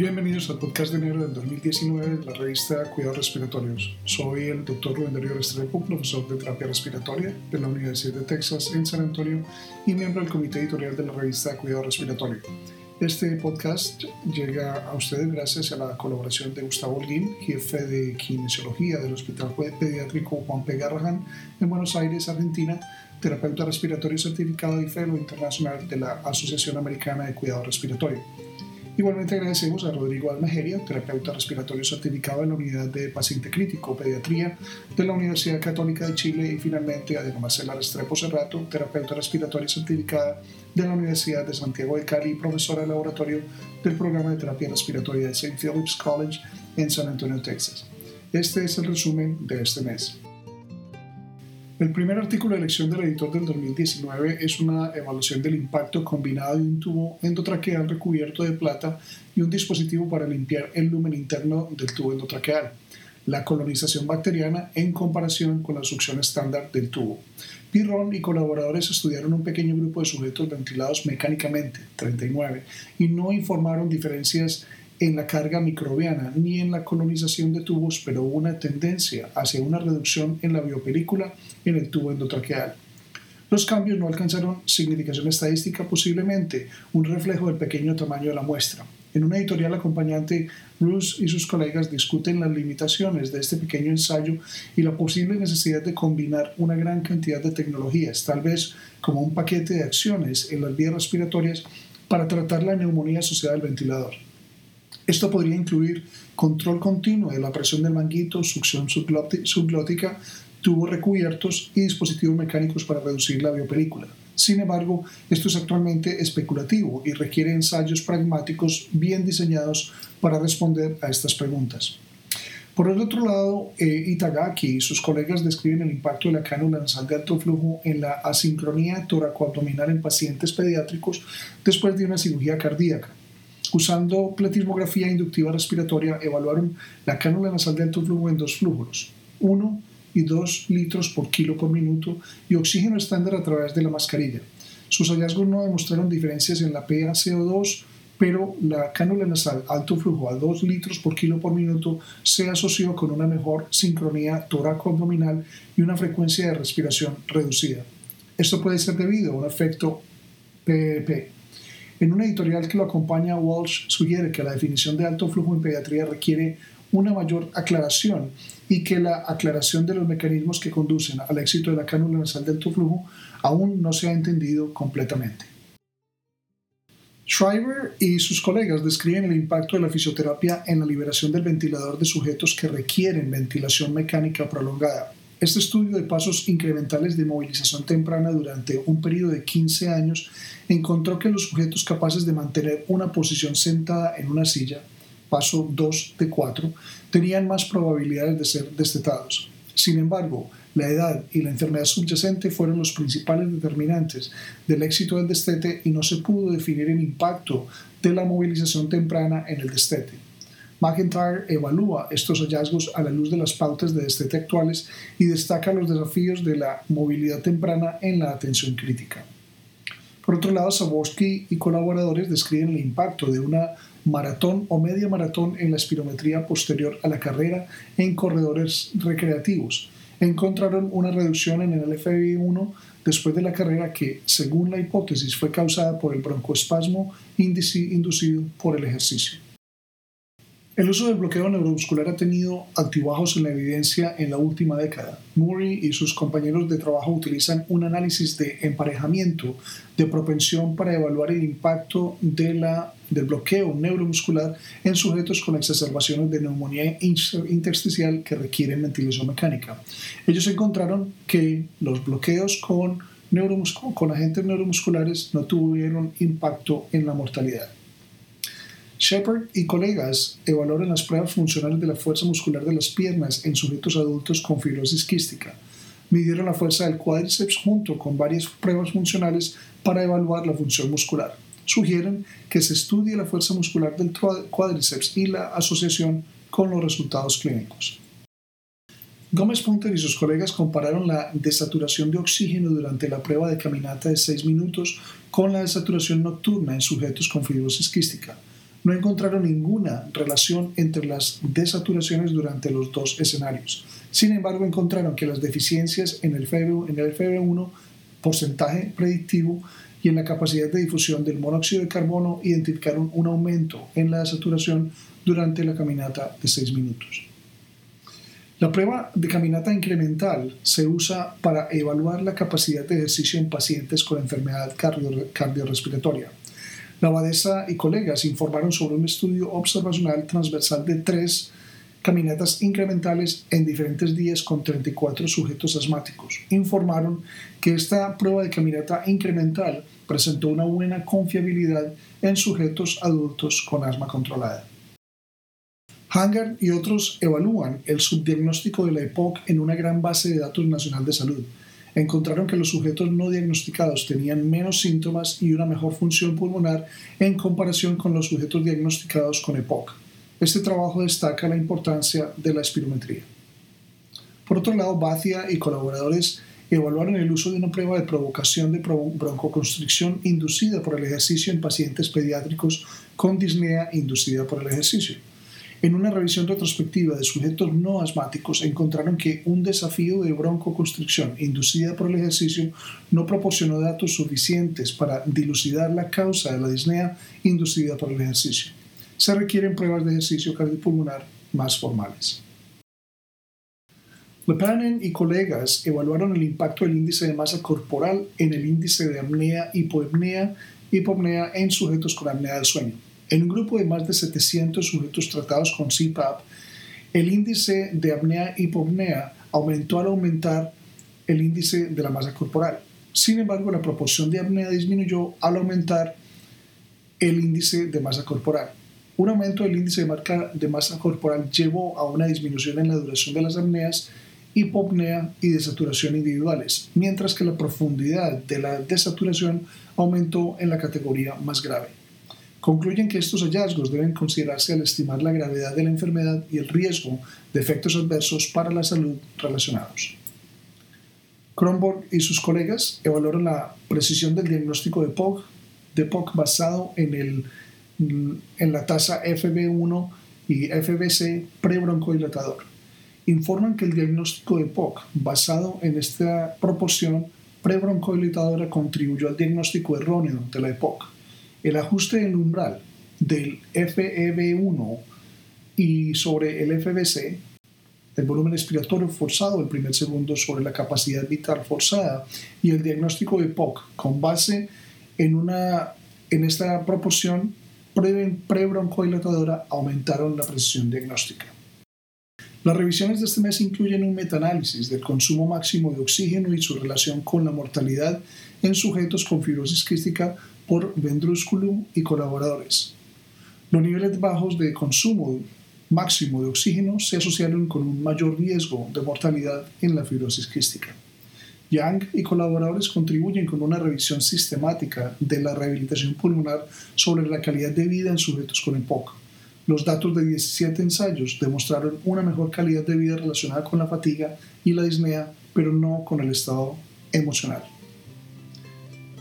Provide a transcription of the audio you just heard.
Bienvenidos al podcast de enero del 2019 de la revista Cuidados Respiratorios. Soy el Dr. Rubén Darío Restrepo, profesor de terapia respiratoria de la Universidad de Texas en San Antonio y miembro del comité editorial de la revista Cuidado Respiratorio. Este podcast llega a ustedes gracias a la colaboración de Gustavo Holguín, jefe de kinesiología del Hospital Pediátrico Juan P. Garrahan en Buenos Aires, Argentina, terapeuta respiratorio certificado y fellow internacional de la Asociación Americana de Cuidado Respiratorio. Igualmente agradecemos a Rodrigo Almejeria, terapeuta respiratorio certificado en la unidad de paciente crítico pediatría de la Universidad Católica de Chile y finalmente a Diana Marcela Restrepo Cerrato, terapeuta respiratoria certificada de la Universidad de Santiago de Cali y profesora de laboratorio del programa de terapia respiratoria de St. Philip's College en San Antonio, Texas. Este es el resumen de este mes. El primer artículo de elección del editor del 2019 es una evaluación del impacto combinado de un tubo endotraqueal recubierto de plata y un dispositivo para limpiar el lumen interno del tubo endotraqueal, la colonización bacteriana en comparación con la succión estándar del tubo. Pirrón y colaboradores estudiaron un pequeño grupo de sujetos ventilados mecánicamente, 39, y no informaron diferencias en la carga microbiana ni en la colonización de tubos, pero hubo una tendencia hacia una reducción en la biopelícula en el tubo endotraqueal. Los cambios no alcanzaron significación estadística, posiblemente un reflejo del pequeño tamaño de la muestra. En una editorial acompañante, Bruce y sus colegas discuten las limitaciones de este pequeño ensayo y la posible necesidad de combinar una gran cantidad de tecnologías, tal vez como un paquete de acciones en las vías respiratorias para tratar la neumonía asociada al ventilador. Esto podría incluir control continuo de la presión del manguito, succión subglótica, tubos recubiertos y dispositivos mecánicos para reducir la biopelícula. Sin embargo, esto es actualmente especulativo y requiere ensayos pragmáticos bien diseñados para responder a estas preguntas. Por el otro lado, eh, Itagaki y sus colegas describen el impacto de la cánula nasal de alto flujo en la asincronía toracoabdominal en pacientes pediátricos después de una cirugía cardíaca. Usando platismografía inductiva respiratoria, evaluaron la cánula nasal de alto flujo en dos flujos, 1 y 2 litros por kilo por minuto y oxígeno estándar a través de la mascarilla. Sus hallazgos no demostraron diferencias en la PaCO2, pero la cánula nasal alto flujo a 2 litros por kilo por minuto se asoció con una mejor sincronía toraco-abdominal y una frecuencia de respiración reducida. Esto puede ser debido a un efecto PEP en una editorial que lo acompaña, Walsh sugiere que la definición de alto flujo en pediatría requiere una mayor aclaración y que la aclaración de los mecanismos que conducen al éxito de la cánula nasal de alto flujo aún no se ha entendido completamente. Schreiber y sus colegas describen el impacto de la fisioterapia en la liberación del ventilador de sujetos que requieren ventilación mecánica prolongada. Este estudio de pasos incrementales de movilización temprana durante un periodo de 15 años encontró que los sujetos capaces de mantener una posición sentada en una silla, paso 2 de 4, tenían más probabilidades de ser destetados. Sin embargo, la edad y la enfermedad subyacente fueron los principales determinantes del éxito del destete y no se pudo definir el impacto de la movilización temprana en el destete. McIntyre evalúa estos hallazgos a la luz de las pautas de destete actuales y destaca los desafíos de la movilidad temprana en la atención crítica. Por otro lado, Saborsky y colaboradores describen el impacto de una maratón o media maratón en la espirometría posterior a la carrera en corredores recreativos. Encontraron una reducción en el FEV1 después de la carrera que, según la hipótesis, fue causada por el broncoespasmo inducido por el ejercicio. El uso del bloqueo neuromuscular ha tenido altibajos en la evidencia en la última década. Murray y sus compañeros de trabajo utilizan un análisis de emparejamiento de propensión para evaluar el impacto de la, del bloqueo neuromuscular en sujetos con exacerbaciones de neumonía intersticial que requieren ventilación mecánica. Ellos encontraron que los bloqueos con, con agentes neuromusculares no tuvieron impacto en la mortalidad. Shepard y colegas evaluaron las pruebas funcionales de la fuerza muscular de las piernas en sujetos adultos con fibrosis quística. Midieron la fuerza del cuádriceps junto con varias pruebas funcionales para evaluar la función muscular. Sugieren que se estudie la fuerza muscular del cuádriceps y la asociación con los resultados clínicos. Gómez Punter y sus colegas compararon la desaturación de oxígeno durante la prueba de caminata de 6 minutos con la desaturación nocturna en sujetos con fibrosis quística no encontraron ninguna relación entre las desaturaciones durante los dos escenarios. Sin embargo, encontraron que las deficiencias en el, FEB, en el FEB1, porcentaje predictivo, y en la capacidad de difusión del monóxido de carbono identificaron un aumento en la saturación durante la caminata de 6 minutos. La prueba de caminata incremental se usa para evaluar la capacidad de ejercicio en pacientes con enfermedad cardiorrespiratoria. La abadesa y colegas informaron sobre un estudio observacional transversal de tres caminatas incrementales en diferentes días con 34 sujetos asmáticos. Informaron que esta prueba de caminata incremental presentó una buena confiabilidad en sujetos adultos con asma controlada. Hanger y otros evalúan el subdiagnóstico de la EPOC en una gran base de datos nacional de salud. Encontraron que los sujetos no diagnosticados tenían menos síntomas y una mejor función pulmonar en comparación con los sujetos diagnosticados con EPOC. Este trabajo destaca la importancia de la espirometría. Por otro lado, Bacia y colaboradores evaluaron el uso de una prueba de provocación de broncoconstricción inducida por el ejercicio en pacientes pediátricos con disnea inducida por el ejercicio. En una revisión retrospectiva de sujetos no asmáticos encontraron que un desafío de broncoconstricción inducida por el ejercicio no proporcionó datos suficientes para dilucidar la causa de la disnea inducida por el ejercicio se requieren pruebas de ejercicio cardiopulmonar más formales. Lepanen y colegas evaluaron el impacto del índice de masa corporal en el índice de apnea, hipoapnea, hipopnea en sujetos con apnea del sueño. En un grupo de más de 700 sujetos tratados con CPAP, el índice de apnea hipopnea aumentó al aumentar el índice de la masa corporal. Sin embargo, la proporción de apnea disminuyó al aumentar el índice de masa corporal. Un aumento del índice de, masa corporal llevó a una disminución en la duración de las apneas, hipopnea y desaturación individuales, mientras que la profundidad de la desaturación aumentó en la categoría más grave. Concluyen que estos hallazgos deben considerarse al estimar la gravedad de la enfermedad y el riesgo de efectos adversos para la salud relacionados. Kronborg y sus colegas evaluaron la precisión del diagnóstico de POC, de POC basado en el en la tasa FB1 y FBC prebroncodilatador. Informan que el diagnóstico de POC basado en esta proporción prebroncodilatadora contribuyó al diagnóstico erróneo de la EPOC. El ajuste del umbral del FEB1 y sobre el FBC, el volumen respiratorio forzado el primer segundo sobre la capacidad vital forzada y el diagnóstico de POC con base en, una, en esta proporción prebroncodilatadora aumentaron la precisión diagnóstica. Las revisiones de este mes incluyen un metaanálisis del consumo máximo de oxígeno y su relación con la mortalidad en sujetos con fibrosis quística por Vendrúsculum y colaboradores. Los niveles bajos de consumo máximo de oxígeno se asociaron con un mayor riesgo de mortalidad en la fibrosis quística. Yang y colaboradores contribuyen con una revisión sistemática de la rehabilitación pulmonar sobre la calidad de vida en sujetos con EPOC. Los datos de 17 ensayos demostraron una mejor calidad de vida relacionada con la fatiga y la disnea, pero no con el estado emocional.